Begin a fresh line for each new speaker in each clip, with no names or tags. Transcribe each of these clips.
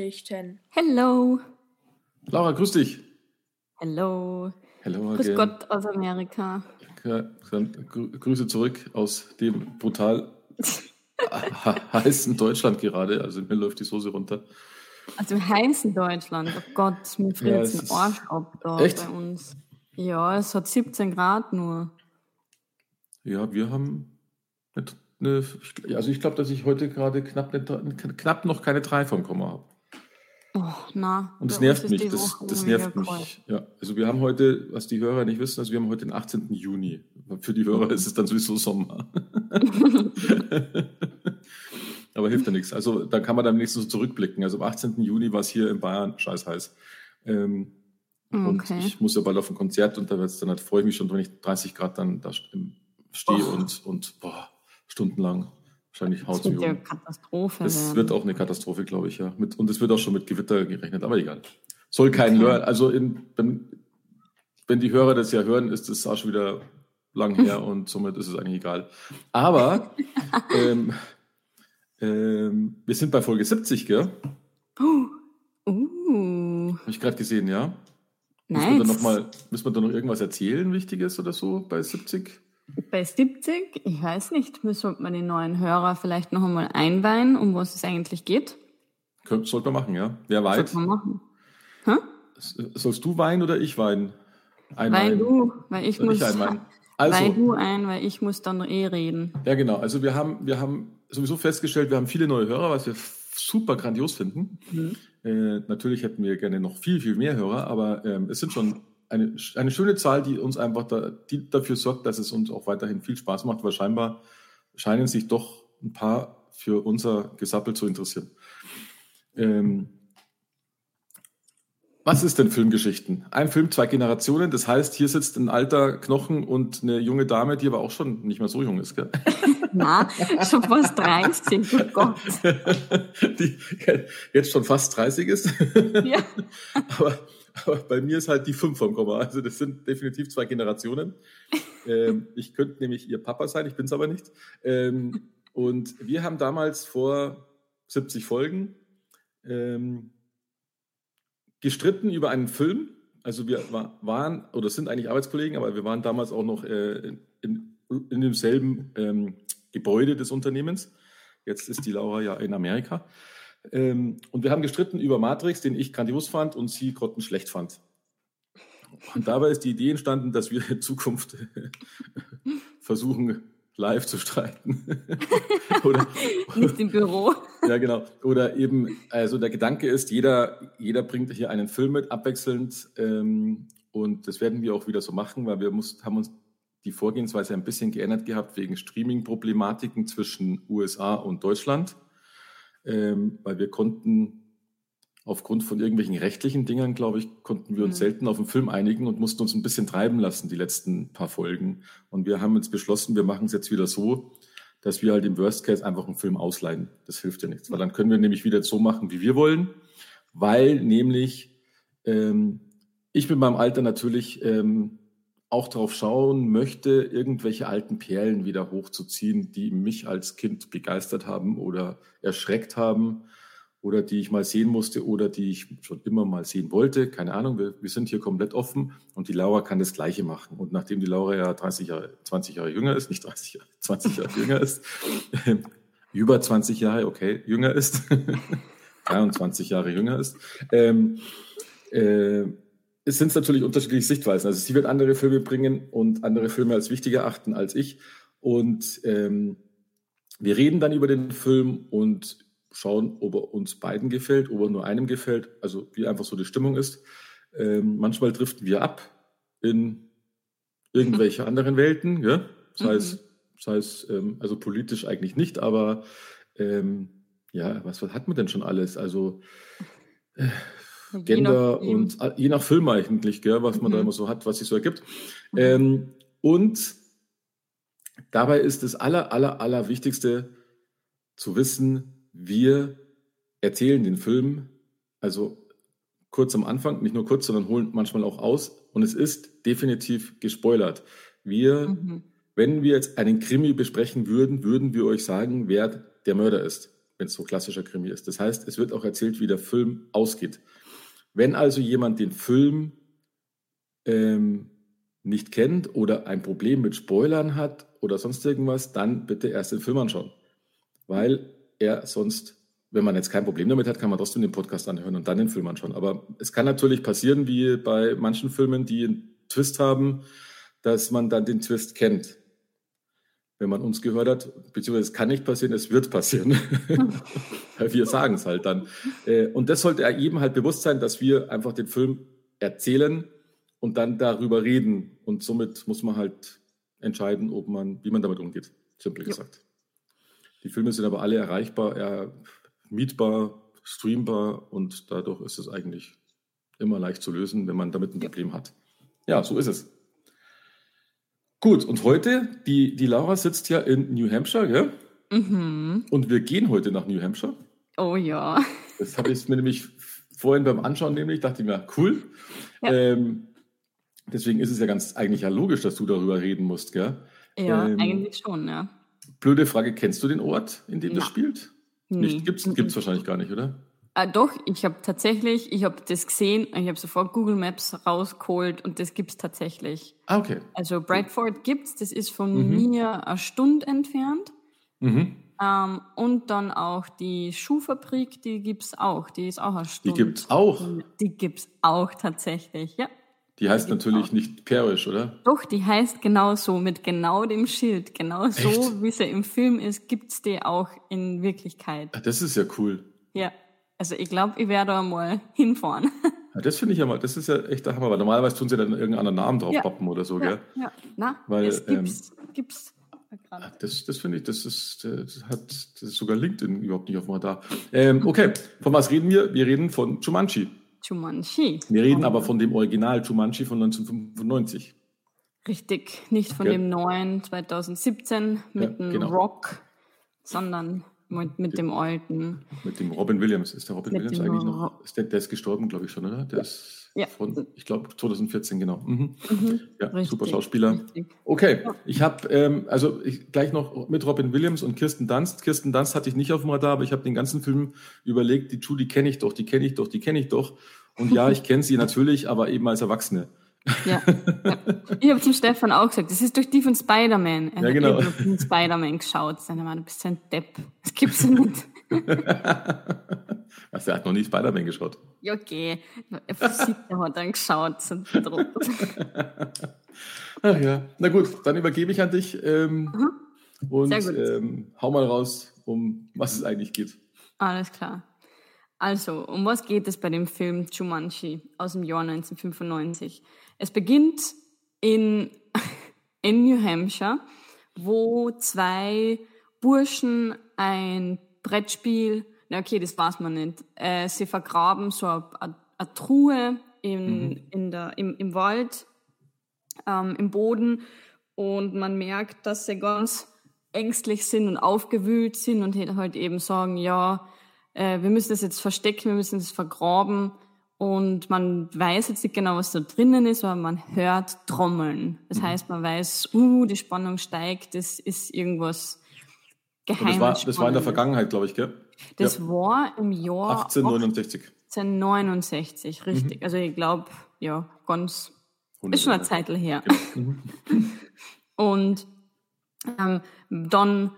Filmgeschichten.
Hello.
Laura, grüß dich.
Hello.
Hello
Grüß
again.
Gott aus Amerika.
Grüße zurück aus dem brutal he- heißen Deutschland gerade. Also mir läuft die Soße runter.
Also im heißen Deutschland. Oh Gott, mir friert
Ja, es
ein Arsch ab da
Echt?
bei uns. Ja, es hat 17 Grad nur.
Ja, wir haben eine, also ich glaube, dass ich heute gerade knapp, eine, knapp noch keine drei vom Komma habe.
Oh, na.
Und das nervt mich. Das, das nervt mich. Ja, also wir haben heute, was die Hörer nicht wissen, also wir haben heute den 18. Juni. Für die Hörer ist es dann sowieso Sommer. Aber hilft ja nichts. Also da kann man dann wenigstens so zurückblicken. Also am 18. Juni war es hier in Bayern scheiß heiß. Ähm, Und
Okay.
ich muss ja bald auf ein Konzert und da wird's dann halt, freue ich mich schon, wenn ich 30 Grad dann da st- stehe und, und boah, stundenlang. Wahrscheinlich
Das
haut
wird ja. Katastrophe
Das
werden.
wird auch eine Katastrophe, glaube ich, ja. Mit, und es wird auch schon mit Gewitter gerechnet, aber egal. Soll kein
Okay.
Also in, wenn, wenn die Hörer das ja hören, ist das auch schon wieder lang her und somit ist es eigentlich egal. Aber ähm, ähm, wir sind bei Folge 70, gell?
Uh,
Habe ich gerade gesehen, ja? Müssen wir,
nice.
da noch mal, müssen wir da noch irgendwas erzählen, Wichtiges oder so bei 70?
Bei 70, ich weiß nicht, müssen wir den neuen Hörer vielleicht noch einmal einweihen, um was es eigentlich geht.
Sollte man machen, ja? Wer weint?
Sollte man machen. Hä?
Sollst du weinen oder ich weinen?
Weil
Einweihen.
du, weil ich
Soll
muss,
ich einweihen?
weil
Also,
du ein, weil ich muss dann eh reden.
ja genau. Also wir haben, wir haben sowieso festgestellt, wir haben viele neue Hörer, was wir super grandios finden.
Mhm.
Äh, natürlich hätten wir gerne noch viel, viel mehr Hörer, aber ähm, es sind schon eine, eine schöne Zahl, die uns einfach da, die dafür sorgt, dass es uns auch weiterhin viel Spaß macht, weil scheinbar scheinen sich doch ein paar für unser Gesappel zu interessieren. Ähm, was ist denn Filmgeschichten? Ein Film, zwei Generationen. Das heißt, hier sitzt ein alter Knochen und eine junge Dame, die aber auch schon nicht mehr so jung ist. Gell?
Na, schon fast 30, oh Gott.
die jetzt schon fast 30 ist.
Ja.
aber, aber bei mir ist halt die 5 vom Komma. Also das sind definitiv zwei Generationen. Ähm, ich könnte nämlich ihr Papa sein, ich bin es aber nicht. Ähm, und wir haben damals vor 70 Folgen ähm, gestritten über einen Film. Also wir wa- waren oder sind eigentlich Arbeitskollegen, aber wir waren damals auch noch äh, in, in demselben ähm, Gebäude des Unternehmens. Jetzt ist die Laura ja in Amerika. Ähm, und wir haben gestritten über Matrix, den ich grandios fand und sie grottenschlecht fand. Und dabei ist die Idee entstanden, dass wir in Zukunft versuchen, live zu streiten. Oder,
Nicht im Büro.
ja, genau. Oder eben, also der Gedanke ist, jeder, jeder bringt hier einen Film mit, abwechselnd. Ähm, und das werden wir auch wieder so machen, weil wir muss, haben uns die Vorgehensweise ein bisschen geändert gehabt wegen Streaming-Problematiken zwischen USA und Deutschland. Ähm, weil wir konnten aufgrund von irgendwelchen rechtlichen Dingern, glaube ich, konnten wir uns
Mhm.
selten auf einen Film einigen und mussten uns ein bisschen treiben lassen, die letzten paar Folgen. Und wir haben jetzt beschlossen, wir machen es jetzt wieder so, dass wir halt im Worst Case einfach einen Film ausleihen. Das hilft ja nichts, weil dann können wir nämlich wieder so machen, wie wir wollen, weil nämlich ähm, ich mit meinem Alter natürlich ähm, auch darauf schauen möchte, irgendwelche alten Perlen wieder hochzuziehen, die mich als Kind begeistert haben oder erschreckt haben oder die ich mal sehen musste oder die ich schon immer mal sehen wollte. Keine Ahnung, wir, wir sind hier komplett offen und die Laura kann das Gleiche machen. Und nachdem die Laura ja 30 Jahre, 20 Jahre jünger ist, nicht 30 Jahre, 20 Jahre jünger ist, über 20 Jahre, okay, jünger ist, 23 Jahre jünger ist, ähm, äh, es sind natürlich unterschiedliche Sichtweisen. Also sie wird andere Filme bringen und andere Filme als wichtiger achten als ich. Und ähm, wir reden dann über den Film und schauen, ob er uns beiden gefällt, ob er nur einem gefällt, also wie einfach so die Stimmung ist. Ähm, manchmal driften wir ab in irgendwelche anderen Welten, ja? sei
Mhm.
es, sei es ähm, also politisch eigentlich nicht, aber ähm, ja, was, was hat man denn schon alles? Also äh, Gender
nachdem.
und je nach Film eigentlich, gell, was man da
Mhm.
immer so hat, was sich so ergibt. Ähm, und dabei ist das aller, aller, aller Wichtigste zu wissen, wir erzählen den Film, also kurz am Anfang, nicht nur kurz, sondern holen manchmal auch aus. Und es ist definitiv gespoilert. Wir,
Mhm.
wenn wir jetzt einen Krimi besprechen würden, würden wir euch sagen, wer der Mörder ist. wenn es so klassischer Krimi ist. Das heißt, es wird auch erzählt, wie der Film ausgeht. Wenn also jemand den Film ähm, nicht kennt oder ein Problem mit Spoilern hat oder sonst irgendwas, dann bitte erst den Film anschauen. Weil er sonst, wenn man jetzt kein Problem damit hat, kann man trotzdem den Podcast anhören und dann den Film anschauen. Aber es kann natürlich passieren, wie bei manchen Filmen, die einen Twist haben, dass man dann den Twist kennt wenn man uns gehört hat, beziehungsweise es kann nicht passieren, es wird passieren. wir sagen es halt dann. Äh, und das sollte jedem halt bewusst sein, dass wir einfach den Film erzählen und dann darüber reden. Und somit muss man halt entscheiden, ob man, wie man damit umgeht, simpel ja. gesagt. Die Filme sind aber alle erreichbar, mietbar, streambar und dadurch ist es eigentlich immer leicht zu lösen, wenn man damit ein Problem hat. Ja, so ist es. Gut, und heute, die, die Laura sitzt ja in New Hampshire, gell? Mhm. Und wir gehen heute nach New Hampshire.
Oh ja.
Das habe ich mir nämlich vorhin beim Anschauen nämlich, dachte ich mir, cool. Ja. Ähm, deswegen ist es ja ganz eigentlich ja logisch, dass du darüber reden musst, gell?
Ja, ähm, eigentlich schon, ja.
Blöde Frage, kennst du den Ort, in dem ja. das spielt? Nee. Nicht, gibt's, gibt's wahrscheinlich gar nicht, oder?
Ah, doch, ich habe tatsächlich, ich habe das gesehen, ich habe sofort Google Maps rausgeholt und das gibt's tatsächlich.
Ah, okay.
Also Bradford gibt's, das ist von mhm. mir eine Stunde entfernt. Mhm. Ähm, und dann auch die Schuhfabrik, die gibt's auch, die ist auch eine Stunde.
Die gibt's auch?
Die gibt's auch tatsächlich, ja.
Die heißt die natürlich auch. nicht Parish, oder?
Doch, die heißt genau so, mit genau dem Schild. Genau so, wie sie im Film ist, gibt's die auch in Wirklichkeit.
Ah, das ist ja cool.
Ja. Also ich glaube, ich werde da mal hinfahren.
Ja, das finde ich ja mal, das ist ja echt der Hammer, weil normalerweise tun sie dann irgendeinen Namen drauf ja. oder so,
ja,
gell?
Ja, na,
weil,
das gibt's, ähm, gibt's.
Das, das finde ich, das ist, das hat das ist sogar LinkedIn überhaupt nicht auf dem Radar. Ähm, okay, von was reden wir? Wir reden von Jumanji.
Jumanji.
Wir reden aber von dem Original Jumanji von 1995.
Richtig, nicht von okay. dem neuen 2017 mit ja, dem genau. Rock, sondern mit, mit dem alten.
Mit dem Robin Williams. Ist der Robin Williams eigentlich noch? Ist der, der ist gestorben, glaube ich schon, oder? Der ist ja. von, ich glaube, 2014, genau. Mhm. Mhm. Ja, richtig, super Schauspieler. Richtig. Okay, ich habe ähm, also ich, gleich noch mit Robin Williams und Kirsten Dunst. Kirsten Dunst hatte ich nicht auf dem Radar, aber ich habe den ganzen Film überlegt, die Judy kenne ich doch, die kenne ich doch, die kenne ich doch. Und ja, ich kenne sie natürlich, aber eben als Erwachsene.
Ja, ja. Ich habe zum Stefan auch gesagt, das ist durch die von Spider-Man.
Er ja, genau.
hat von Spider-Man geschaut. Seine Mann, du bist ein Depp. Das gibt's ja nicht.
also, er hat noch nie Spider-Man geschaut.
Ja, okay. Er hat dann geschaut.
Ach ja. Na gut, dann übergebe ich an dich. Ähm, mhm. Und ähm, hau mal raus, um was es eigentlich geht.
Alles klar. Also, um was geht es bei dem Film Jumanji aus dem Jahr 1995? Es beginnt in, in New Hampshire, wo zwei Burschen ein Brettspiel, na okay, das weiß man nicht, äh, sie vergraben so eine, eine Truhe in, mhm. in der, im, im Wald, ähm, im Boden und man merkt, dass sie ganz ängstlich sind und aufgewühlt sind und halt eben sagen, ja, äh, wir müssen das jetzt verstecken, wir müssen das vergraben und man weiß jetzt nicht genau, was da drinnen ist, aber man hört Trommeln. Das mhm. heißt, man weiß, uh, die Spannung steigt, das ist irgendwas Geheimes.
Das war, das war in der Vergangenheit, glaube ich, gell?
Das ja. war im Jahr
1869.
1869, richtig. Mhm. Also ich glaube, ja, ganz, ist schon eine Zeit her. Genau. Mhm. Und ähm, dann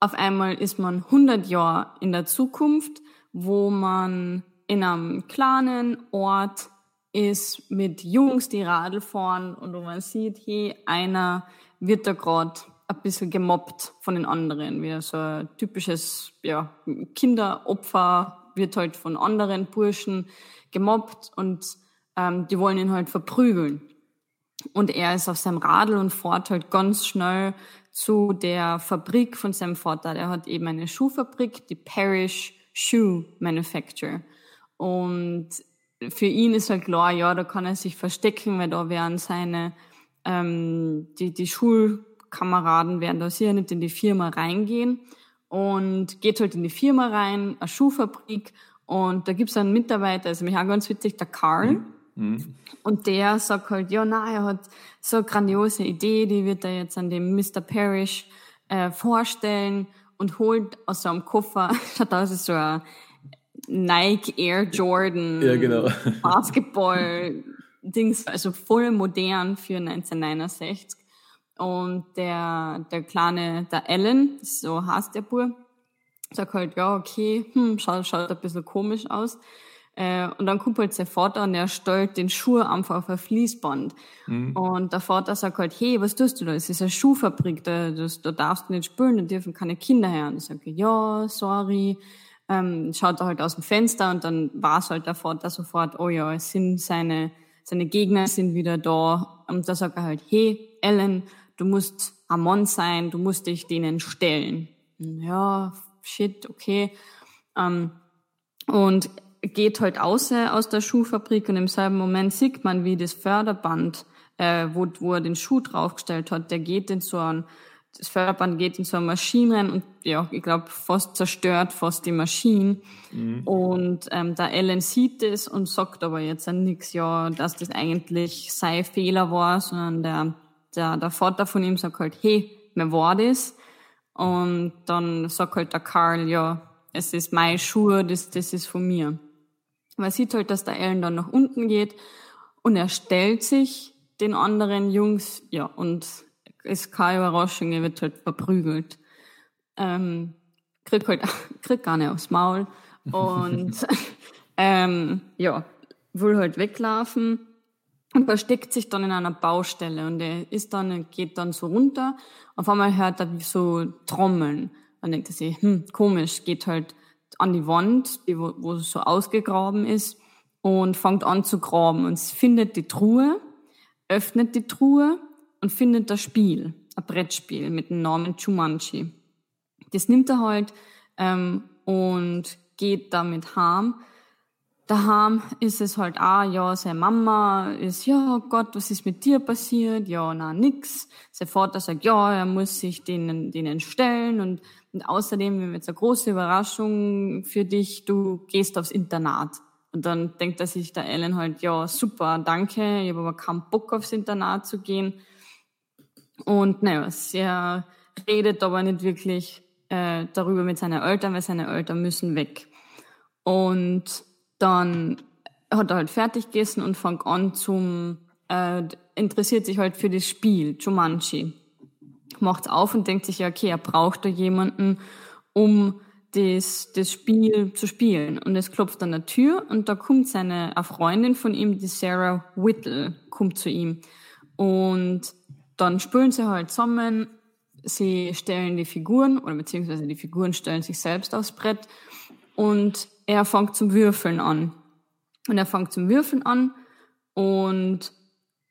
auf einmal ist man 100 Jahre in der Zukunft, wo man in einem kleinen Ort ist mit Jungs, die Radl fahren und wo man sieht, hey, einer wird da gerade ein bisschen gemobbt von den anderen. Wie so ein typisches ja, Kinderopfer wird halt von anderen Burschen gemobbt und ähm, die wollen ihn halt verprügeln. Und er ist auf seinem Radl und fährt halt ganz schnell zu der Fabrik von seinem Vater. Der hat eben eine Schuhfabrik, die Parish Shoe Manufacture. Und für ihn ist halt klar, ja, da kann er sich verstecken, weil da werden seine, ähm, die, die Schulkameraden werden da sicher nicht in die Firma reingehen und geht halt in die Firma rein, eine Schuhfabrik und da gibt's einen Mitarbeiter, also mich auch ganz witzig, der Karl. Mhm. mhm. Und der sagt halt, ja, na, er hat so eine grandiose Idee, die wird er jetzt an dem Mr. Parrish äh, vorstellen und holt aus seinem Koffer, schaut aus wie so ein Nike Air Jordan
ja, genau.
Basketball Dings, also voll modern für 1969. Und der, der kleine, der Alan, so heißt der Bub, sagt halt, ja, okay, hm, schaut, schaut ein bisschen komisch aus. Äh, und dann kommt halt sein Vater und er stellt den Schuh einfach auf ein Fließband. Mhm. Und der Vater sagt halt, hey, was tust du da? Es ist eine Schuhfabrik, da, das, da darfst du nicht spülen, da dürfen keine Kinder her. Und ich sage, ja, sorry. Ähm, schaut er halt aus dem Fenster und dann war es halt der Vater sofort, oh ja, es sind seine, seine Gegner sind wieder da. Und da sagt er halt, hey, Ellen, du musst Amon sein, du musst dich denen stellen. Ja, shit, okay. Ähm, und geht halt aus aus der Schuhfabrik und im selben Moment sieht man, wie das Förderband, äh, wo, wo er den Schuh draufgestellt hat, der geht in so ein, das Förderband geht in so eine Maschine rein und ja, ich glaube, fast zerstört fast die Maschine. Mhm. Und ähm, der Ellen sieht das und sagt aber jetzt an nichts, ja, dass das eigentlich sein Fehler war, sondern der, der, der Vater von ihm sagt halt, hey, mir war das. Und dann sagt halt der Karl, ja, es ist mein Schuh, das, das ist von mir. Man sieht halt, dass der Ellen dann nach unten geht und er stellt sich den anderen Jungs, ja, und ist keine Überraschung, er wird halt verprügelt. Ähm, kriegt halt, kriegt gar nicht aufs Maul und ähm, ja, will halt weglaufen und versteckt sich dann in einer Baustelle und er ist dann, geht dann so runter. Auf einmal hört er so Trommeln. Dann denkt er sich, hm, komisch, geht halt an die Wand, die, wo, wo so ausgegraben ist, und fängt an zu graben und findet die Truhe, öffnet die Truhe und findet das Spiel, ein Brettspiel mit dem Namen Chumanchi. Das nimmt er halt ähm, und geht damit heim. Daheim ist es halt auch, ja, seine Mama ist, ja oh Gott, was ist mit dir passiert? Ja, na, nix. Sein Vater sagt, ja, er muss sich denen, denen stellen und und außerdem, wir haben jetzt eine große Überraschung für dich, du gehst aufs Internat. Und dann denkt er sich der Ellen halt, ja, super, danke, ich habe aber keinen Bock aufs Internat zu gehen. Und naja, er redet aber nicht wirklich äh, darüber mit seinen Eltern, weil seine Eltern müssen weg. Und dann hat er halt fertig gegessen und fängt an zum, äh, interessiert sich halt für das Spiel, Jumanji macht's auf und denkt sich, ja, okay, er braucht da jemanden, um das, das Spiel zu spielen. Und es klopft an der Tür und da kommt seine eine Freundin von ihm, die Sarah Whittle, kommt zu ihm. Und dann spielen sie halt zusammen, sie stellen die Figuren, oder beziehungsweise die Figuren stellen sich selbst aufs Brett und er fängt zum Würfeln an. Und er fängt zum Würfeln an und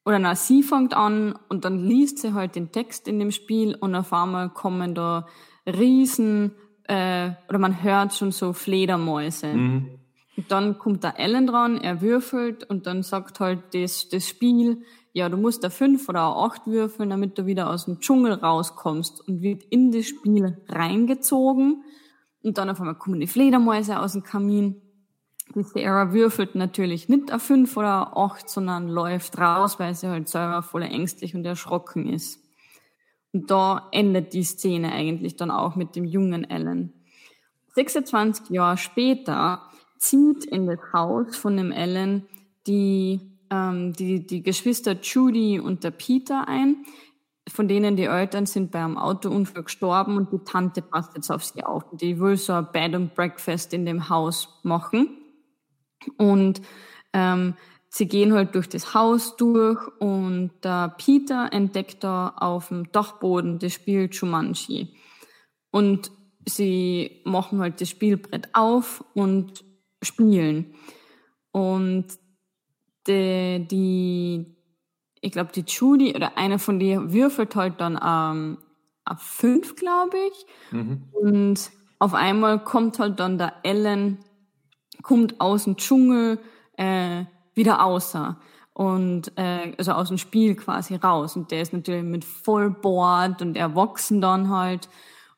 oder na, sie fängt an und dann liest sie halt den Text in dem Spiel und auf einmal kommen da Riesen, äh, oder man hört schon so Fledermäuse. Mhm. Und dann kommt da Ellen dran, er würfelt und dann sagt halt das, das Spiel, ja, du musst da fünf oder acht würfeln, damit du wieder aus dem Dschungel rauskommst und wird in das Spiel reingezogen. Und dann auf einmal kommen die Fledermäuse aus dem Kamin die Sarah würfelt natürlich nicht auf fünf oder acht, sondern läuft raus, weil sie halt selber voll ängstlich und erschrocken ist. Und da endet die Szene eigentlich dann auch mit dem jungen Ellen. 26 Jahre später zieht in das Haus von dem Ellen die, ähm, die, die Geschwister Judy und der Peter ein, von denen die Eltern sind bei einem Autounfall gestorben und die Tante passt jetzt auf sie auf. Die will so ein Bed and Breakfast in dem Haus machen. Und ähm, sie gehen halt durch das Haus durch und der Peter entdeckt da auf dem Dachboden das Spiel Jumanji. Und sie machen halt das Spielbrett auf und spielen. Und die, die ich glaube, die Judy oder einer von denen würfelt halt dann ähm, auf fünf, glaube ich. Mhm. Und auf einmal kommt halt dann der Ellen kommt aus dem Dschungel äh, wieder außer und äh, also aus dem Spiel quasi raus und der ist natürlich mit Vollboard und erwachsen dann halt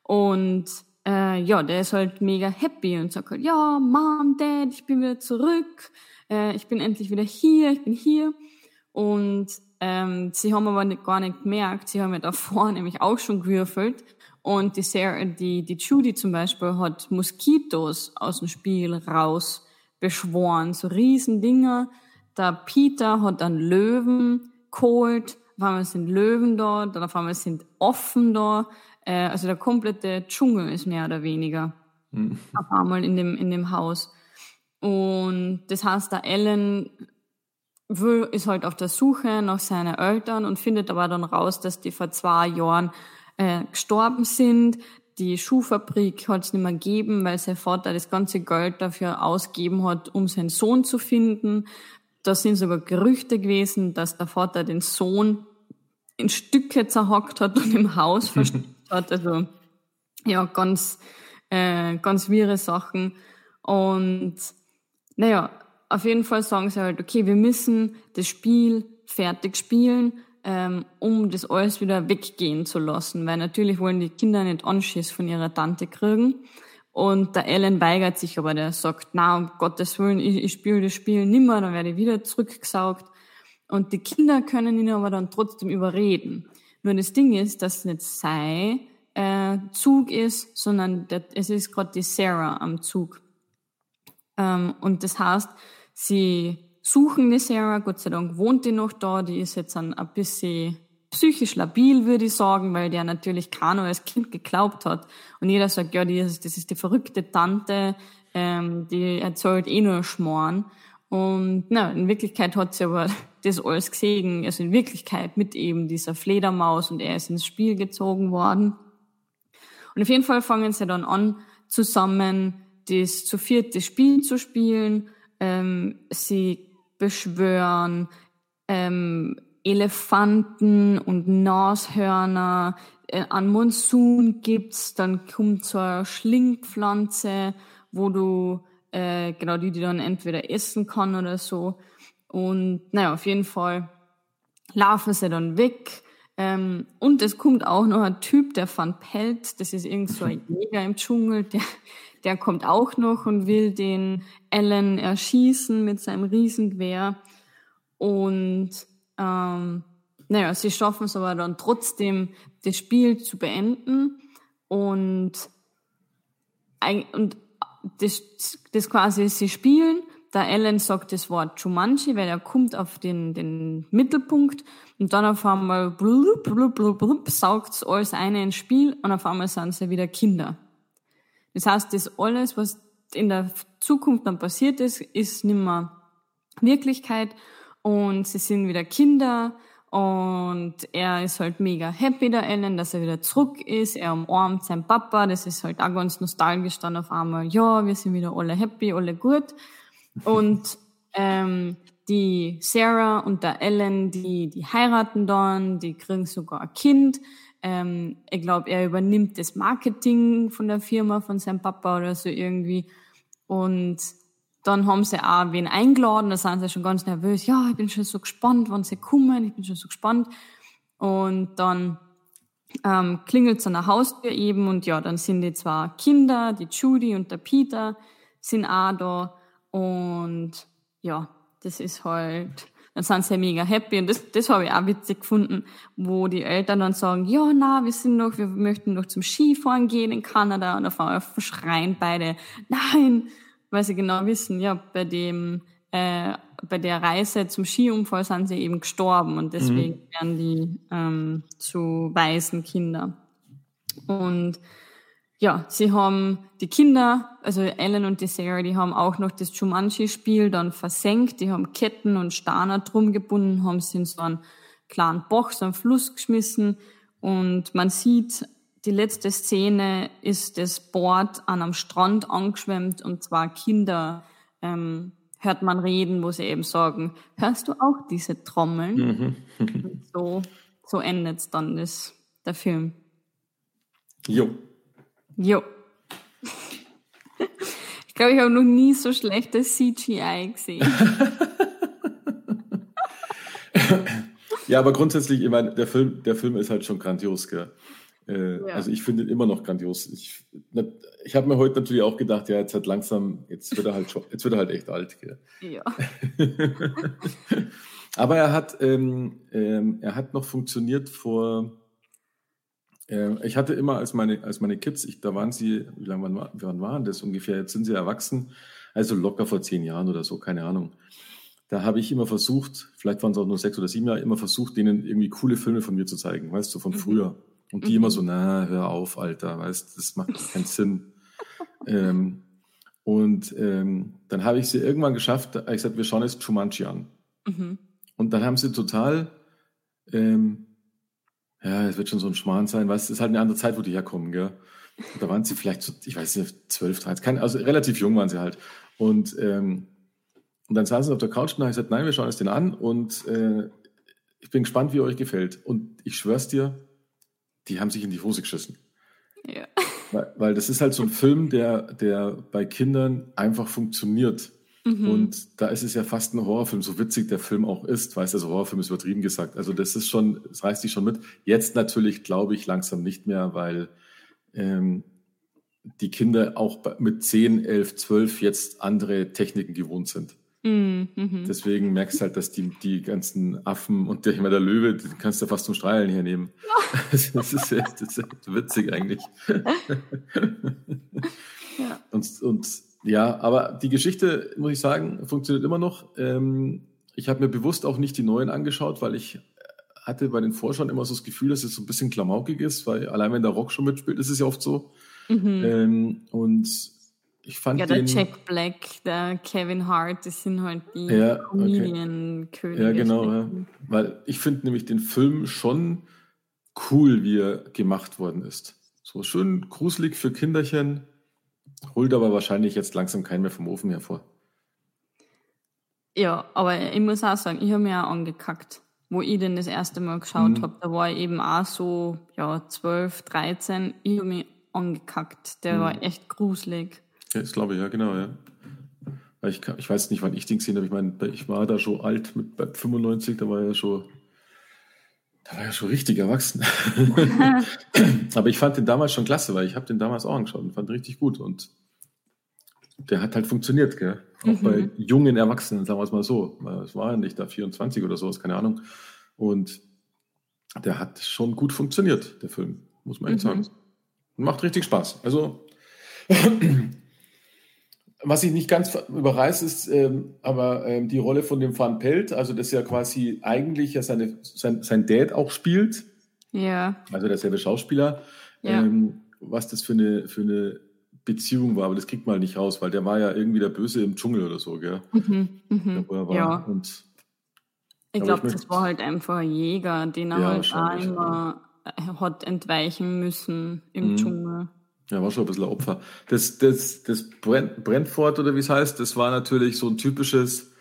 und äh, ja, der ist halt mega happy und sagt halt, ja, Mom, Dad, ich bin wieder zurück, äh, ich bin endlich wieder hier, ich bin hier und ähm, sie haben aber nicht, gar nicht gemerkt, sie haben ja davor nämlich auch schon gewürfelt Und die, Sarah, die, die Judy zum Beispiel hat Moskitos aus dem Spiel raus beschworen, so Riesendinger. Der Peter hat dann Löwen geholt, auf einmal sind Löwen da, dann auf einmal sind Offen da. Äh, also der komplette Dschungel ist mehr oder weniger mhm. auf einmal in dem, in dem Haus. Und das heißt, der Ellen will, ist halt auf der Suche nach seinen Eltern und findet aber dann raus, dass die vor zwei Jahren äh, gestorben sind. Die Schuhfabrik hat es nicht mehr gegeben, weil sein Vater das ganze Geld dafür ausgeben hat, um seinen Sohn zu finden. Da sind sogar Gerüchte gewesen, dass der Vater den Sohn in Stücke zerhackt hat und im Haus versteckt hat. Also ja, ganz, äh, ganz wirre Sachen. Und naja, auf jeden Fall sagen sie halt, okay, wir müssen das Spiel fertig spielen ähm, um das alles wieder weggehen zu lassen, weil natürlich wollen die Kinder nicht Anschiss von ihrer Tante kriegen. Und der Ellen weigert sich, aber der sagt, na, um Gottes Willen, ich, ich spiele das Spiel nimmer, dann werde ich wieder zurückgesaugt. Und die Kinder können ihn aber dann trotzdem überreden. Nur das Ding ist, dass es nicht sei äh, Zug ist, sondern das, es ist gerade die Sarah am Zug. Ähm, und das heißt, sie suchen die Sarah. Gott sei Dank wohnt die noch da. Die ist jetzt ein, ein bisschen psychisch labil, würde ich sagen, weil der natürlich Kano als Kind geglaubt hat. Und jeder sagt, ja, die ist, das ist die verrückte Tante, ähm, die erzählt eh nur Schmoren. Und na, in Wirklichkeit hat sie aber das alles gesehen, also in Wirklichkeit mit eben dieser Fledermaus und er ist ins Spiel gezogen worden. Und auf jeden Fall fangen sie dann an, zusammen das zu vierte Spiel zu spielen. Ähm, sie beschwören, ähm, Elefanten und Nashörner. Äh, an Monsun gibt's, dann kommt so eine Schlingpflanze, wo du äh, genau die, die dann entweder essen kann oder so. Und naja, auf jeden Fall laufen sie dann weg. Ähm, und es kommt auch noch ein Typ, der Van Pelt, das ist irgend so ein Jäger im Dschungel, der, der kommt auch noch und will den Alan erschießen mit seinem Riesengewehr. Und ähm, naja, sie schaffen es aber dann trotzdem, das Spiel zu beenden. Und, und das, das quasi, sie spielen. Der Alan sagt das Wort Jumanji, weil er kommt auf den, den Mittelpunkt und dann auf einmal blub, blub, blub, blub, saugt alles eine ins Spiel und auf einmal sind sie wieder Kinder. Das heißt, das alles, was in der Zukunft dann passiert ist, ist nicht mehr Wirklichkeit und sie sind wieder Kinder und er ist halt mega happy, der Ellen, dass er wieder zurück ist. Er umarmt seinen Papa, das ist halt auch ganz nostalgisch dann auf einmal. Ja, wir sind wieder alle happy, alle gut. Und ähm, die Sarah und der Ellen, die, die heiraten dann, die kriegen sogar ein Kind. Ähm, ich glaube, er übernimmt das Marketing von der Firma, von seinem Papa oder so irgendwie. Und dann haben sie auch wen eingeladen, da sind sie schon ganz nervös. Ja, ich bin schon so gespannt, wann sie kommen, ich bin schon so gespannt. Und dann ähm, klingelt es an der Haustür eben und ja, dann sind die zwei Kinder, die Judy und der Peter, sind auch da. Und ja, das ist halt dann sind sie mega happy. Und das, das habe ich auch witzig gefunden, wo die Eltern dann sagen, ja, na, wir sind noch, wir möchten noch zum Skifahren gehen in Kanada. Und auf einmal verschreien beide, nein, weil sie genau wissen, ja, bei dem, äh, bei der Reise zum Skiunfall sind sie eben gestorben und deswegen mhm. werden die ähm, zu weißen Kinder. Und ja, sie haben die Kinder, also Ellen und die Sarah, die haben auch noch das Jumanji-Spiel dann versenkt. Die haben Ketten und Steine drum gebunden, haben sie in so einen kleinen Bach, so einen Fluss geschmissen. Und man sieht, die letzte Szene ist das Board an einem Strand angeschwemmt und zwar Kinder ähm, hört man reden, wo sie eben sagen, hörst du auch diese Trommeln? Mhm. so, so endet dann das, der Film.
Jo.
Jo. Ich glaube, ich habe noch nie so schlechtes CGI gesehen.
ja, aber grundsätzlich, ich meine, der Film, der Film ist halt schon grandios, gell? Äh, ja. Also ich finde ihn immer noch grandios. Ich, ich habe mir heute natürlich auch gedacht, ja, jetzt hat langsam, jetzt wird er halt schon, jetzt wird er halt echt alt, gell? Ja. aber er hat, ähm, ähm, er hat noch funktioniert vor ich hatte immer als meine, als meine Kids, ich, da waren sie, wie lange wann, wann waren das ungefähr? Jetzt sind sie erwachsen, also locker vor zehn Jahren oder so, keine Ahnung. Da habe ich immer versucht, vielleicht waren es auch nur sechs oder sieben Jahre, immer versucht, denen irgendwie coole Filme von mir zu zeigen, weißt du, von mhm. früher. Und die mhm. immer so, na, hör auf, Alter, weißt das macht keinen Sinn. ähm, und ähm, dann habe ich sie irgendwann geschafft, ich gesagt, wir schauen jetzt Chumanchi an. Mhm. Und dann haben sie total, ähm, ja, es wird schon so ein Schmarrn sein, weißt es ist halt eine andere Zeit, wo die herkommen, gell? Da waren sie vielleicht so, ich weiß nicht, 12, 13, kein, also relativ jung waren sie halt. Und, ähm, und dann saßen sie auf der Couch und habe ich gesagt, nein, wir schauen es den an und äh, ich bin gespannt, wie euch gefällt. Und ich schwör's dir, die haben sich in die Hose geschissen. Ja. Weil, weil das ist halt so ein Film, der, der bei Kindern einfach funktioniert. Mhm. Und da ist es ja fast ein Horrorfilm, so witzig der Film auch ist. Weißt du, also Horrorfilm ist übertrieben gesagt. Also das ist schon, das reißt dich schon mit. Jetzt natürlich glaube ich langsam nicht mehr, weil ähm, die Kinder auch mit 10, 11, 12 jetzt andere Techniken gewohnt sind. Mhm. Deswegen merkst du halt, dass die, die ganzen Affen und der, der Löwe, den kannst du fast zum Strahlen hernehmen. das, ist echt, das ist echt witzig eigentlich. ja. Und, und ja, aber die Geschichte, muss ich sagen, funktioniert immer noch. Ähm, ich habe mir bewusst auch nicht die neuen angeschaut, weil ich hatte bei den Vorschauen immer so das Gefühl, dass es so ein bisschen klamaukig ist, weil allein wenn der Rock schon mitspielt, ist es ja oft so. Mhm. Ähm, und ich fand
ja, der den, Jack Black, der Kevin Hart, das sind halt die ja, Comedian-Könige.
Ja, genau. Ja. Weil ich finde nämlich den Film schon cool, wie er gemacht worden ist. So schön gruselig für Kinderchen, holt aber wahrscheinlich jetzt langsam keinen mehr vom Ofen hervor.
Ja, aber ich muss auch sagen, ich habe mir auch angekackt, wo ich den das erste Mal geschaut mhm. habe. Da war ich eben auch so, ja, 12, 13. Ich habe mich angekackt. Der mhm. war echt gruselig.
Ja, das glaube ich, ja, genau, ja. Ich, ich weiß nicht, wann ich den gesehen habe. Ich meine, ich war da schon alt mit bei 95, da war ja schon, da war ja schon richtig erwachsen. Aber ich fand den damals schon klasse, weil ich habe den damals auch angeschaut und fand ihn richtig gut. Und der hat halt funktioniert, gell? Auch mhm. bei jungen Erwachsenen, sagen wir es mal so. Es war ja nicht da 24 oder sowas, keine Ahnung. Und der hat schon gut funktioniert, der Film, muss man echt mhm. sagen. Macht richtig Spaß. Also was ich nicht ganz überreiß, ist ähm, aber ähm, die Rolle von dem Van Pelt, also das ja quasi eigentlich ja seine, sein, sein Dad auch spielt.
Ja.
Also derselbe Schauspieler. Ja. Ähm, was das für eine, für eine Beziehung war, aber das kriegt man halt nicht raus, weil der war ja irgendwie der Böse im Dschungel oder so, gell? Mhm,
mhm. Ja. Und, ich glaube, das war halt einfach ein Jäger, den er ja, halt auch immer hat entweichen müssen im mhm. Dschungel.
Ja, war schon ein bisschen ein Opfer. Das, das, das Brentford oder wie es heißt, das war natürlich so ein typisches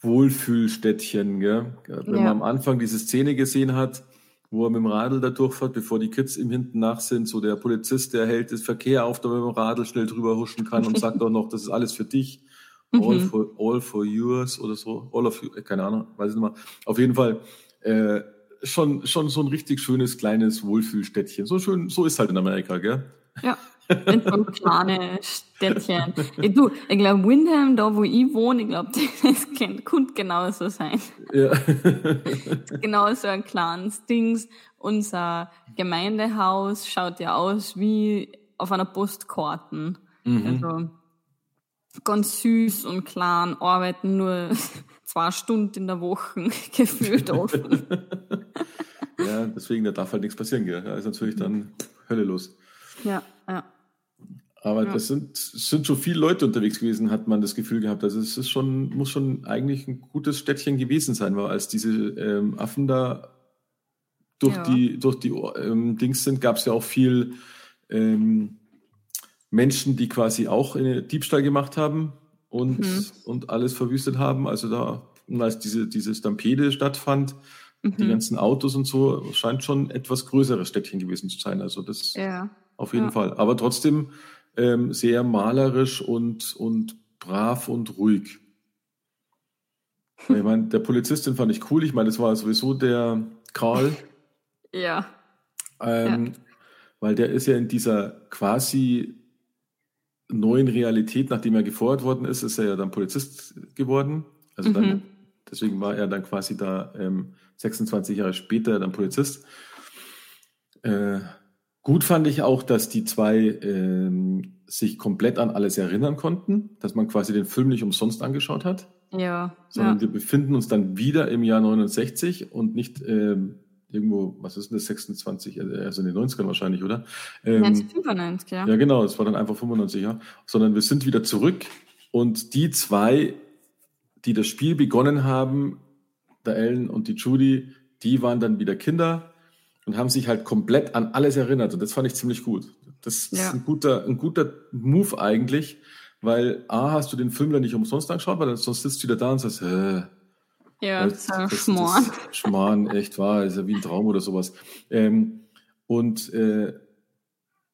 Wohlfühlstädtchen. Gell? Wenn ja. man am Anfang diese Szene gesehen hat, wo er mit dem Radl da durchfährt, bevor die Kids ihm hinten nach sind, so der Polizist, der hält das Verkehr auf, damit man mit dem Radl schnell drüber huschen kann und sagt auch noch, das ist alles für dich. All mhm. for, all for yours oder so. All of you, keine Ahnung, weiß ich nicht mehr. Auf jeden Fall, äh, schon, schon so ein richtig schönes kleines Wohlfühlstädtchen. So schön, so ist halt in Amerika, gell?
Ja, in so kleine Städtchen. Ich, du, ich glaube, Windham, da wo ich wohne, ich glaube, das könnte genauso sein. Ja. genau so ein kleines Dings. Unser Gemeindehaus schaut ja aus wie auf einer Postkarte. Mhm. Also ganz süß und klein, arbeiten nur zwei Stunden in der Woche gefühlt offen.
ja, deswegen, da darf halt nichts passieren, gell? Da ist natürlich dann Hölle los.
Ja, ja.
Aber ja. das sind, sind schon viele Leute unterwegs gewesen, hat man das Gefühl gehabt. Also es ist schon, muss schon eigentlich ein gutes Städtchen gewesen sein, weil als diese ähm, Affen da durch ja. die, durch die ähm, Dings sind, gab es ja auch viel ähm, Menschen, die quasi auch eine Diebstahl gemacht haben und, mhm. und alles verwüstet haben. Also da, als diese, diese Stampede stattfand, mhm. die ganzen Autos und so, scheint schon etwas größeres Städtchen gewesen zu sein. Also das ja. Auf jeden ja. Fall. Aber trotzdem ähm, sehr malerisch und, und brav und ruhig. ich meine, der Polizistin fand ich cool. Ich meine, das war sowieso der Karl.
Ja.
Ähm, ja. Weil der ist ja in dieser quasi neuen Realität, nachdem er gefeuert worden ist, ist er ja dann Polizist geworden. Also mhm. dann, deswegen war er dann quasi da ähm, 26 Jahre später dann Polizist. Äh, Gut fand ich auch, dass die zwei ähm, sich komplett an alles erinnern konnten, dass man quasi den Film nicht umsonst angeschaut hat.
Ja.
Sondern
ja.
wir befinden uns dann wieder im Jahr 69 und nicht ähm, irgendwo, was ist denn das, 26, äh, also in den 90ern wahrscheinlich, oder?
Ähm, 1995, ja.
Ja, genau, es war dann einfach 95, ja. Sondern wir sind wieder zurück und die zwei, die das Spiel begonnen haben, der Ellen und die Judy, die waren dann wieder Kinder und haben sich halt komplett an alles erinnert. Und das fand ich ziemlich gut. Das ja. ist ein guter, ein guter Move eigentlich, weil A, hast du den Film dann nicht umsonst angeschaut, weil sonst sitzt du wieder da und sagst, äh,
ja, das, das, das, Schmarrn.
Das Schmarrn, echt wahr, ist ja wie ein Traum oder sowas. Ähm, und äh,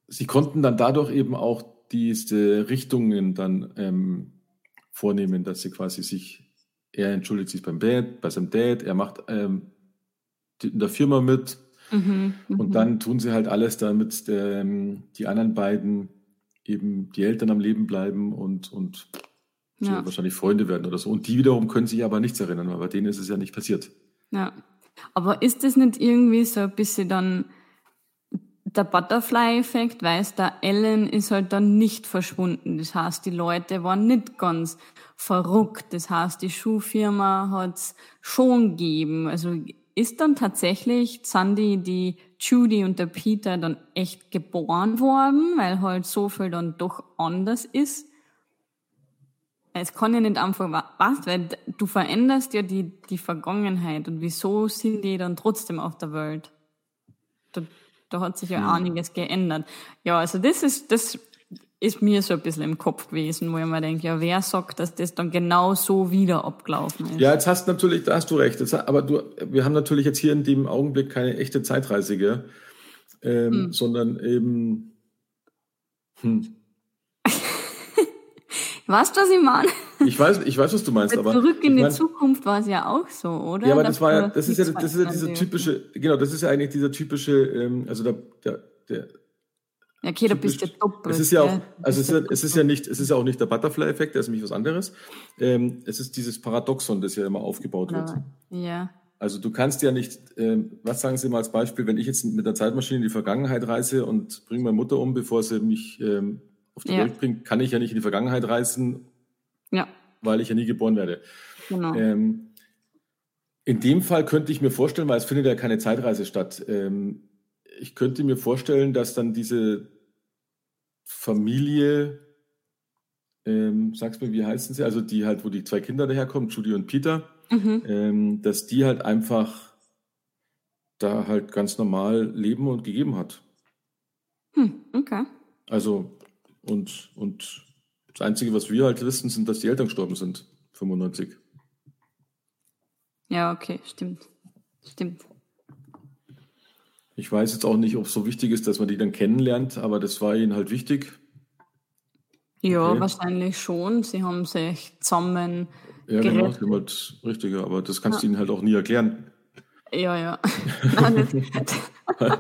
sie konnten dann dadurch eben auch diese Richtungen dann ähm, vornehmen, dass sie quasi sich, er entschuldigt sich beim Dad, bei seinem Dad, er macht ähm, in der Firma mit, Mhm, und mhm. dann tun sie halt alles, damit ähm, die anderen beiden eben die Eltern am Leben bleiben und, und ja. wahrscheinlich Freunde werden oder so. Und die wiederum können sich aber nichts erinnern, weil bei denen ist es ja nicht passiert.
Ja. Aber ist das nicht irgendwie so ein bisschen dann der Butterfly-Effekt, weißt der Ellen ist halt dann nicht verschwunden. Das heißt, die Leute waren nicht ganz verrückt. Das heißt, die Schuhfirma hat's schon gegeben. Also ist dann tatsächlich Sandy, die Judy und der Peter dann echt geboren worden, weil halt so viel dann doch anders ist? Es kann ja nicht einfach was, weil du veränderst ja die, die Vergangenheit und wieso sind die dann trotzdem auf der Welt? Da, da hat sich ja hm. einiges geändert. Ja, also das ist, das ist mir so ein bisschen im Kopf gewesen, wo ich mir denke, ja, wer sagt, dass das dann genau so wieder abgelaufen ist?
Ja, jetzt hast du natürlich, da hast du recht. Jetzt, aber du, wir haben natürlich jetzt hier in dem Augenblick keine echte Zeitreise, gell? Ähm, hm. sondern eben.
Hm. weißt du, was ich meine?
Ich weiß, ich weiß, was du meinst, aber.
Zurück in
die
mein, Zukunft war es ja auch so, oder?
Ja, aber das war ja, das ist ja, das ist ja dieser typische, genau, das ist ja eigentlich dieser typische, ähm, also der, der, der
okay, da bist du doppelt.
Es ist ja auch, also es ist, es ist ja nicht, es ist ja auch nicht der Butterfly-Effekt, der ist nämlich was anderes. Ähm, es ist dieses Paradoxon, das ja immer aufgebaut wird.
Ja.
Also du kannst ja nicht, ähm, was sagen Sie mal als Beispiel, wenn ich jetzt mit der Zeitmaschine in die Vergangenheit reise und bringe meine Mutter um, bevor sie mich ähm, auf die ja. Welt bringt, kann ich ja nicht in die Vergangenheit reisen,
ja.
weil ich ja nie geboren werde.
Genau.
Ähm, in dem Fall könnte ich mir vorstellen, weil es findet ja keine Zeitreise statt, ähm, ich könnte mir vorstellen, dass dann diese Familie, ähm, sag's mir, wie heißen sie, also die halt, wo die zwei Kinder daherkommen, Judy und Peter, mhm. ähm, dass die halt einfach da halt ganz normal leben und gegeben hat.
Hm, okay.
Also, und, und das Einzige, was wir halt wissen, sind, dass die Eltern gestorben sind, 95.
Ja, okay, stimmt. Stimmt.
Ich weiß jetzt auch nicht, ob es so wichtig ist, dass man die dann kennenlernt, aber das war ihnen halt wichtig.
Ja, okay. wahrscheinlich schon. Sie haben sich zusammen.
Ja, gerettet. genau, sie haben halt richtig, aber das kannst ja. du ihnen halt auch nie erklären.
Ja, ja.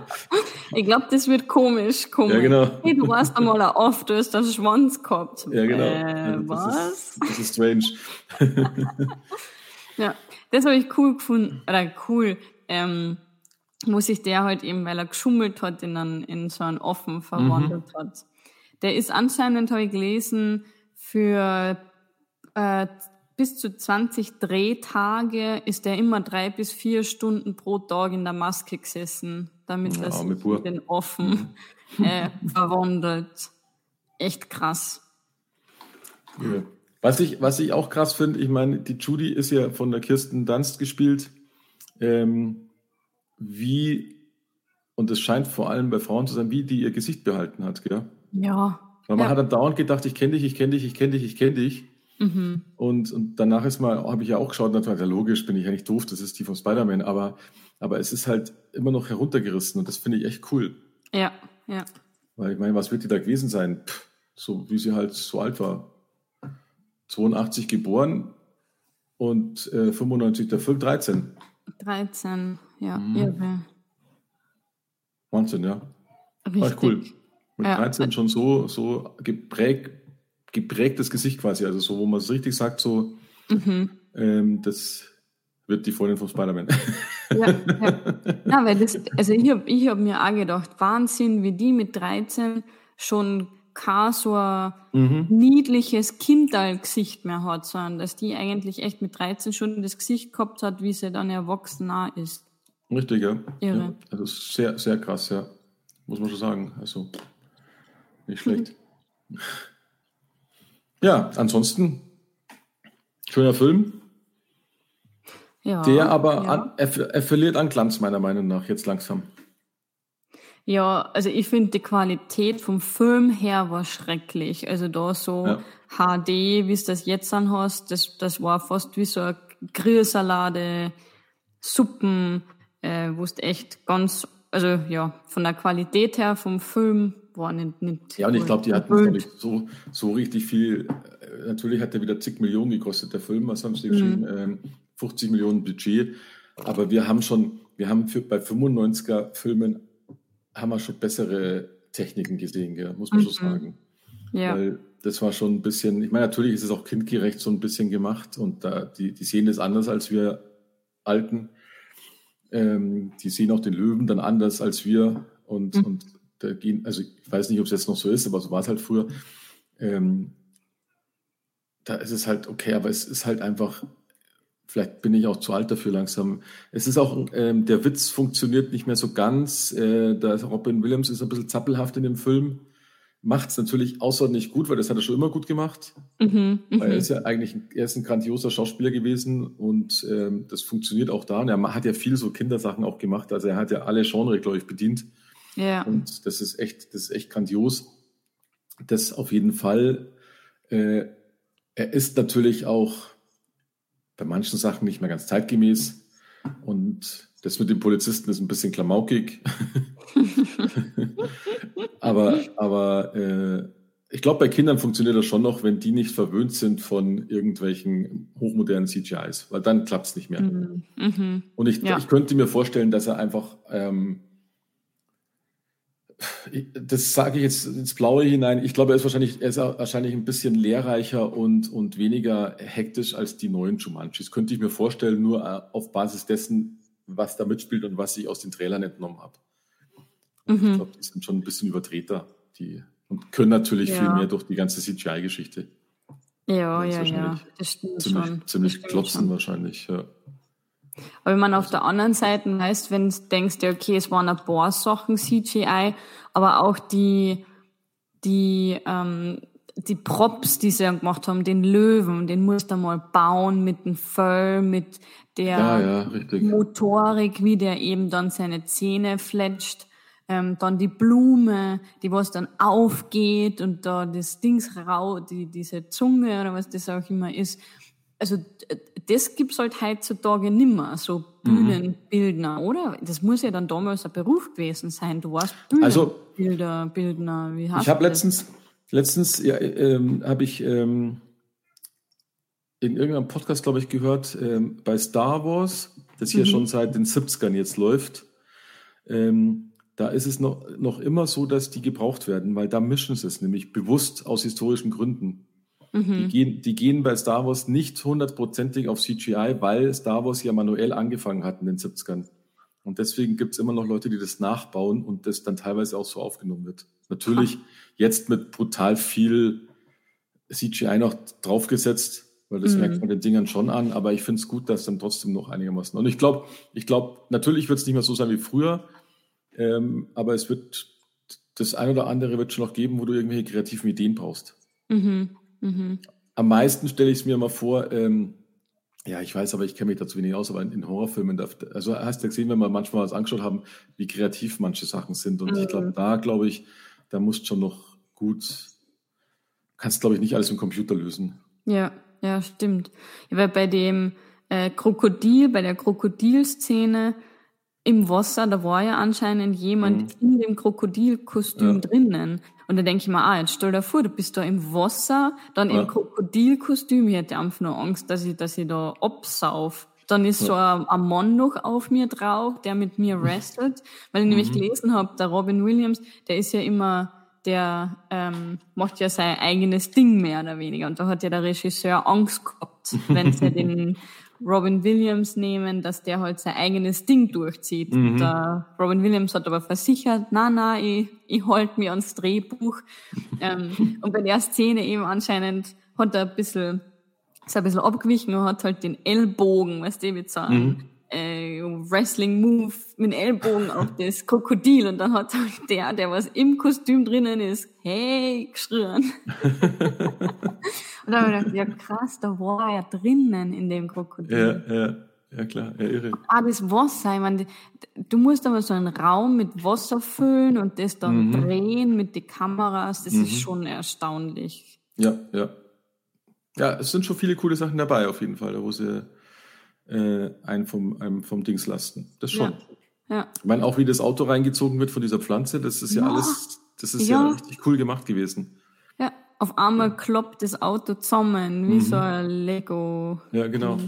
ich glaube, das wird komisch. komisch.
Ja, genau.
Hey, du warst einmal du hast einen Schwanz gehabt.
Ja, genau.
Äh,
das
was?
Ist, das ist strange.
ja, das habe ich cool gefunden. Oder cool. Ähm, wo sich der halt eben, weil er geschummelt hat, in, einen, in so einen Offen verwandelt mhm. hat. Der ist anscheinend, habe ich gelesen, für äh, bis zu 20 Drehtage ist er immer drei bis vier Stunden pro Tag in der Maske gesessen, damit ja, er sich in den Offen mhm. äh, verwandelt. Echt krass.
Ja. Was ich, was ich auch krass finde, ich meine, die Judy ist ja von der Kirsten Dunst gespielt. Ähm, wie, und es scheint vor allem bei Frauen zu sein, wie die ihr Gesicht behalten hat, gell?
Ja.
Weil man
ja.
hat dann dauernd gedacht, ich kenne dich, ich kenne dich, ich kenne dich, ich kenne dich.
Mhm.
Und, und danach ist mal, habe ich ja auch geschaut und dachte, ja, logisch, bin ich ja nicht doof, das ist die von Spider-Man, aber, aber es ist halt immer noch heruntergerissen und das finde ich echt cool.
Ja, ja.
Weil ich meine, was wird die da gewesen sein? Pff, so wie sie halt so alt war. 82 geboren und äh, 95 der Film 13.
13, ja, mhm. irre.
Wahnsinn, ja.
Richtig.
War cool. Mit ja. 13 schon so, so geprägt, geprägtes Gesicht quasi, also so, wo man es richtig sagt, so,
mhm.
ähm, das wird die Freundin von Spider-Man.
Ja, ja. ja weil das, also ich habe ich hab mir auch gedacht, Wahnsinn, wie die mit 13 schon kein so ein mhm. niedliches Kindalgesicht mehr hat, sondern dass die eigentlich echt mit 13 schon das Gesicht gehabt hat, wie sie dann erwachsen ist.
Richtig, ja. Irre. Ja, also sehr, sehr krass, ja. Muss man schon sagen. Also nicht schlecht. Mhm. Ja, ansonsten schöner Film. Ja, der aber ja. an, er, er verliert an Glanz meiner Meinung nach jetzt langsam.
Ja, also ich finde die Qualität vom Film her war schrecklich. Also da so ja. HD, wie es das jetzt anhast, das, das war fast wie so eine Grillsalade, Suppen, äh, wo es echt ganz, also ja, von der Qualität her vom Film war nicht, nicht
Ja, und ich glaube, die hatten nicht so, so richtig viel, äh, natürlich hat der wieder zig Millionen gekostet, der Film, was haben sie mhm. geschrieben, ähm, 50 Millionen Budget, aber wir haben schon, wir haben für, bei 95er Filmen haben wir schon bessere Techniken gesehen, gell? muss man mhm. schon sagen. Ja. Weil das war schon ein bisschen, ich meine, natürlich ist es auch kindgerecht so ein bisschen gemacht und da, die, die sehen das anders als wir Alten. Ähm, die sehen auch den Löwen dann anders als wir und, mhm. und da gehen, also ich weiß nicht, ob es jetzt noch so ist, aber so war es halt früher. Ähm, da ist es halt okay, aber es ist halt einfach Vielleicht bin ich auch zu alt dafür langsam. Es ist auch, ähm, der Witz funktioniert nicht mehr so ganz. Äh, da Robin Williams ist ein bisschen zappelhaft in dem Film. Macht es natürlich außerordentlich gut, weil das hat er schon immer gut gemacht. Mhm, weil er mhm. ist ja eigentlich er ist ein grandioser Schauspieler gewesen und ähm, das funktioniert auch da. Und er hat ja viel so Kindersachen auch gemacht. Also er hat ja alle Genre, glaube ich, bedient. Ja. Und das ist echt, das ist echt grandios. Das auf jeden Fall. Äh, er ist natürlich auch bei manchen Sachen nicht mehr ganz zeitgemäß. Und das mit den Polizisten ist ein bisschen klamaukig. aber aber äh, ich glaube, bei Kindern funktioniert das schon noch, wenn die nicht verwöhnt sind von irgendwelchen hochmodernen CGIs, weil dann klappt es nicht mehr. Mhm. mhm. Und ich, ja. ich könnte mir vorstellen, dass er einfach ähm, das sage ich jetzt ins Blaue hinein. Ich glaube, er ist wahrscheinlich, er ist wahrscheinlich ein bisschen lehrreicher und, und weniger hektisch als die neuen Jumanjis. Könnte ich mir vorstellen, nur äh, auf Basis dessen, was da mitspielt und was ich aus den Trailern entnommen habe. Mhm. Ich glaube, die sind schon ein bisschen übertreter, die und können natürlich ja. viel mehr durch die ganze CGI-Geschichte.
Ja, ja, ja,
das stimmt ziemlich, schon. Ziemlich klotzen schon. wahrscheinlich, ja.
Aber wenn man auf der anderen Seite heißt, wenn du denkst, ja, okay, es waren ein paar Sachen CGI, aber auch die, die, ähm, die Props, die sie gemacht haben, den Löwen, den musst du mal bauen mit dem Fell, mit der ja, ja, Motorik, wie der eben dann seine Zähne fletscht. Ähm, dann die Blume, die was dann aufgeht und da das Dings rau, die, diese Zunge oder was das auch immer ist also das gibt's halt heutzutage nimmer, so Bühnenbildner, mhm. oder? Das muss ja dann damals ein Beruf gewesen sein. Du warst Bühnenbilder, also, Bildner.
Wie hast ich habe letztens, letztens ja, ähm, habe ich ähm, in irgendeinem Podcast, glaube ich, gehört, ähm, bei Star Wars, das hier mhm. schon seit den 70ern jetzt läuft, ähm, da ist es noch, noch immer so, dass die gebraucht werden, weil da mischen sie es nämlich bewusst aus historischen Gründen. Mhm. Die, gehen, die gehen bei Star Wars nicht hundertprozentig auf CGI, weil Star Wars ja manuell angefangen hat in den 70ern. Und deswegen gibt es immer noch Leute, die das nachbauen und das dann teilweise auch so aufgenommen wird. Natürlich jetzt mit brutal viel CGI noch draufgesetzt, weil das mhm. merkt man den Dingern schon an, aber ich finde es gut, dass dann trotzdem noch einigermaßen. Und ich glaube, ich glaube, natürlich wird es nicht mehr so sein wie früher, ähm, aber es wird das ein oder andere wird schon noch geben, wo du irgendwelche kreativen Ideen brauchst. Mhm. Mhm. Am meisten stelle ich es mir immer vor, ähm, ja, ich weiß, aber ich kenne mich dazu wenig aus, aber in, in Horrorfilmen, also hast du gesehen, wenn wir manchmal was angeschaut haben, wie kreativ manche Sachen sind. Und mhm. ich glaube, da glaube ich, da musst schon noch gut, kannst glaube ich nicht alles im Computer lösen.
Ja, ja, stimmt. Ja, weil bei dem äh, Krokodil, bei der Krokodilszene, im Wasser, da war ja anscheinend jemand mhm. in dem Krokodilkostüm ja. drinnen. Und da denke ich mir, ah, jetzt stell dir vor, du bist da im Wasser, dann ja. im Krokodilkostüm. Ich hätte einfach nur Angst, dass ich, dass ich da absauf. Dann ist so ein, ein, Mann noch auf mir drauf, der mit mir wrestelt. Weil ich mhm. nämlich gelesen habe, der Robin Williams, der ist ja immer, der ähm, macht ja sein eigenes Ding mehr oder weniger. Und da hat ja der Regisseur Angst gehabt, wenn sie den Robin Williams nehmen, dass der halt sein eigenes Ding durchzieht. Mhm. Und, äh, Robin Williams hat aber versichert, na na, ich, ich halte mich ans Drehbuch. ähm, und bei der Szene eben anscheinend hat er ein bisschen, ist ein bisschen abgewichen und hat halt den Ellbogen, weißt du, mit so einem mhm äh, Wrestling-Move mit dem Ellbogen auf das Krokodil und dann hat halt der, der was im Kostüm drinnen ist, hey, geschrien. und dann habe ich gedacht, ja krass, da war er drinnen in dem Krokodil.
Ja, ja. Ja klar, ja irre.
Ah, das Wasser, ich meine, du musst aber so einen Raum mit Wasser füllen und das dann mhm. drehen mit den Kameras, das mhm. ist schon erstaunlich.
Ja, ja. Ja, es sind schon viele coole Sachen dabei auf jeden Fall, wo sie äh, einen, vom, einem vom Dings lasten. Das schon. Ja. ja. Ich meine, auch wie das Auto reingezogen wird von dieser Pflanze, das ist ja, ja alles, das ist ja. ja. richtig cool gemacht gewesen.
Ja, auf einmal kloppt das Auto zusammen, wie mhm. so ein Lego.
Ja, genau.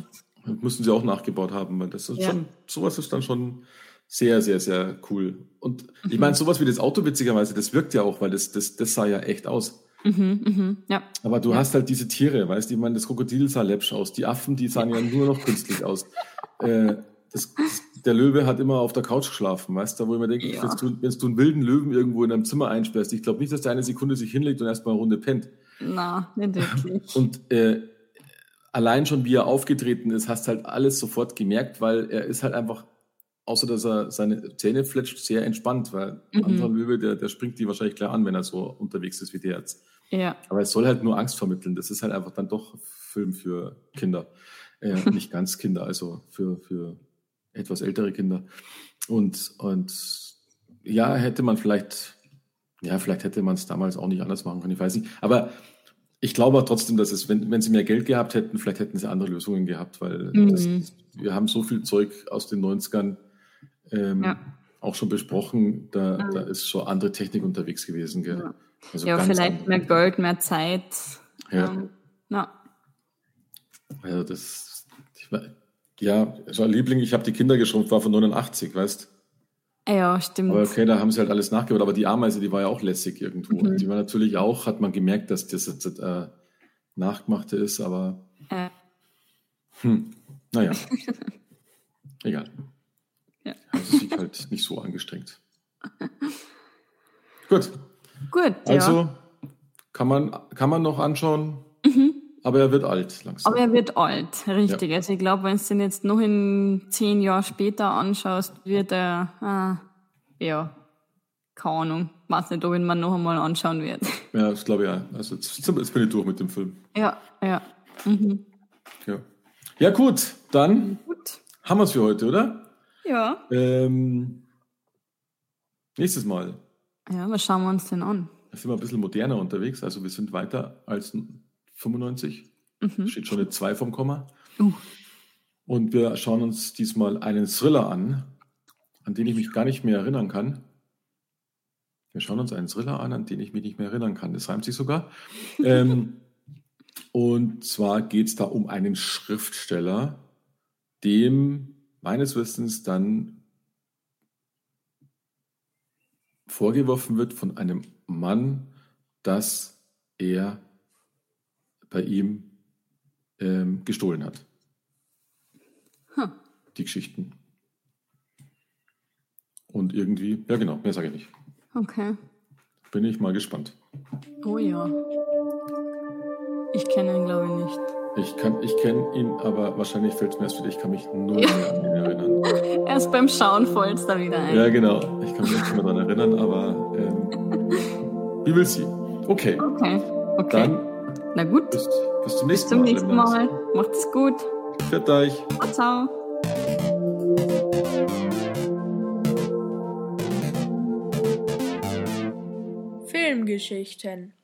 Das müssen sie auch nachgebaut haben, weil das ist schon, sowas ist dann schon sehr, sehr, sehr cool. Und ich mhm. meine, sowas wie das Auto, witzigerweise, das wirkt ja auch, weil das, das, das sah ja echt aus. Mhm, mhm, ja. Aber du ja. hast halt diese Tiere, weißt du, ich meine, das Krokodil sah läppsch aus, die Affen, die sahen ja nur noch künstlich aus. Äh, das, das, der Löwe hat immer auf der Couch geschlafen, weißt du, wo ich mir denke, ja. wenn, du, einen wilden Löwen irgendwo in einem Zimmer einsperrst, ich glaube nicht, dass der eine Sekunde sich hinlegt und erstmal eine Runde pennt.
Na, nicht wirklich.
Und äh, allein schon, wie er aufgetreten ist, hast halt alles sofort gemerkt, weil er ist halt einfach, außer dass er seine Zähne fletscht, sehr entspannt, weil mhm. ein anderer Löwe, der, der springt die wahrscheinlich gleich an, wenn er so unterwegs ist wie der jetzt.
Ja.
Aber es soll halt nur Angst vermitteln. Das ist halt einfach dann doch Film für Kinder. Äh, nicht ganz Kinder, also für, für etwas ältere Kinder. Und, und ja, hätte man vielleicht, ja, vielleicht hätte man es damals auch nicht anders machen können, ich weiß nicht. Aber ich glaube trotzdem, dass es, wenn, wenn sie mehr Geld gehabt hätten, vielleicht hätten sie andere Lösungen gehabt, weil mhm. das, wir haben so viel Zeug aus den 90ern ähm, ja. auch schon besprochen, da, ja. da ist schon andere Technik unterwegs gewesen. Gell? Ja.
Also ja, vielleicht mehr Geld, mehr Zeit. Ja. Ähm, ja.
Also das, ich, ja, so ein Liebling, ich habe die Kinder geschrumpft, war von 89, weißt
Ja, stimmt.
Aber okay, da haben sie halt alles nachgebaut, aber die Ameise, die war ja auch lässig irgendwo. Mhm. Die war natürlich auch, hat man gemerkt, dass das jetzt äh, nachgemachte ist, aber äh. hm, naja. Egal. Ja. Also sieht halt nicht so angestrengt. Gut.
Gut.
Also ja. kann, man, kann man noch anschauen, mhm. aber er wird alt
langsam. Aber er wird alt, richtig. Ja. Also ich glaube, wenn du den jetzt noch in zehn Jahren später anschaust, wird er, ah, ja, keine Ahnung. Ich weiß nicht, ob ihn mir noch einmal anschauen werde.
Ja, das glaube ich auch. Also jetzt, jetzt, bin ich durch mit dem Film.
Ja, ja. Mhm.
Ja. Ja, gut, dann gut. haben wir es für heute, oder?
Ja.
Ähm, nächstes Mal
ja, was schauen wir uns denn an?
Da sind wir ein bisschen moderner unterwegs. Also wir sind weiter als 95. Mhm. Steht schon eine 2 vom Komma. Uh. Und wir schauen uns diesmal einen Thriller an, an den ich mich gar nicht mehr erinnern kann. Wir schauen uns einen Thriller an, an den ich mich nicht mehr erinnern kann. Das reimt sich sogar. ähm, und zwar geht es da um einen Schriftsteller, dem meines Wissens dann vorgeworfen wird von einem Mann, dass er bei ihm ähm, gestohlen hat. Hm. Die Geschichten. Und irgendwie, ja genau, mehr sage ich nicht.
Okay.
Bin ich mal gespannt.
Oh ja. Ich kenne ihn, glaube ich, nicht.
Ich, ich kenne ihn, aber wahrscheinlich fällt es mir erst wieder, ich kann mich nur mehr an ihn erinnern.
Erst beim Schauen fällt es da wieder ein.
Ja, genau. Ich kann mich nicht mehr daran erinnern, aber ähm, wie will sie? Okay.
Okay. Okay.
Dann
Na gut.
Bis, bis zum nächsten
Mal. Bis zum Mal. nächsten Mal. Macht's gut.
Für euch.
Ciao, ciao.
Filmgeschichten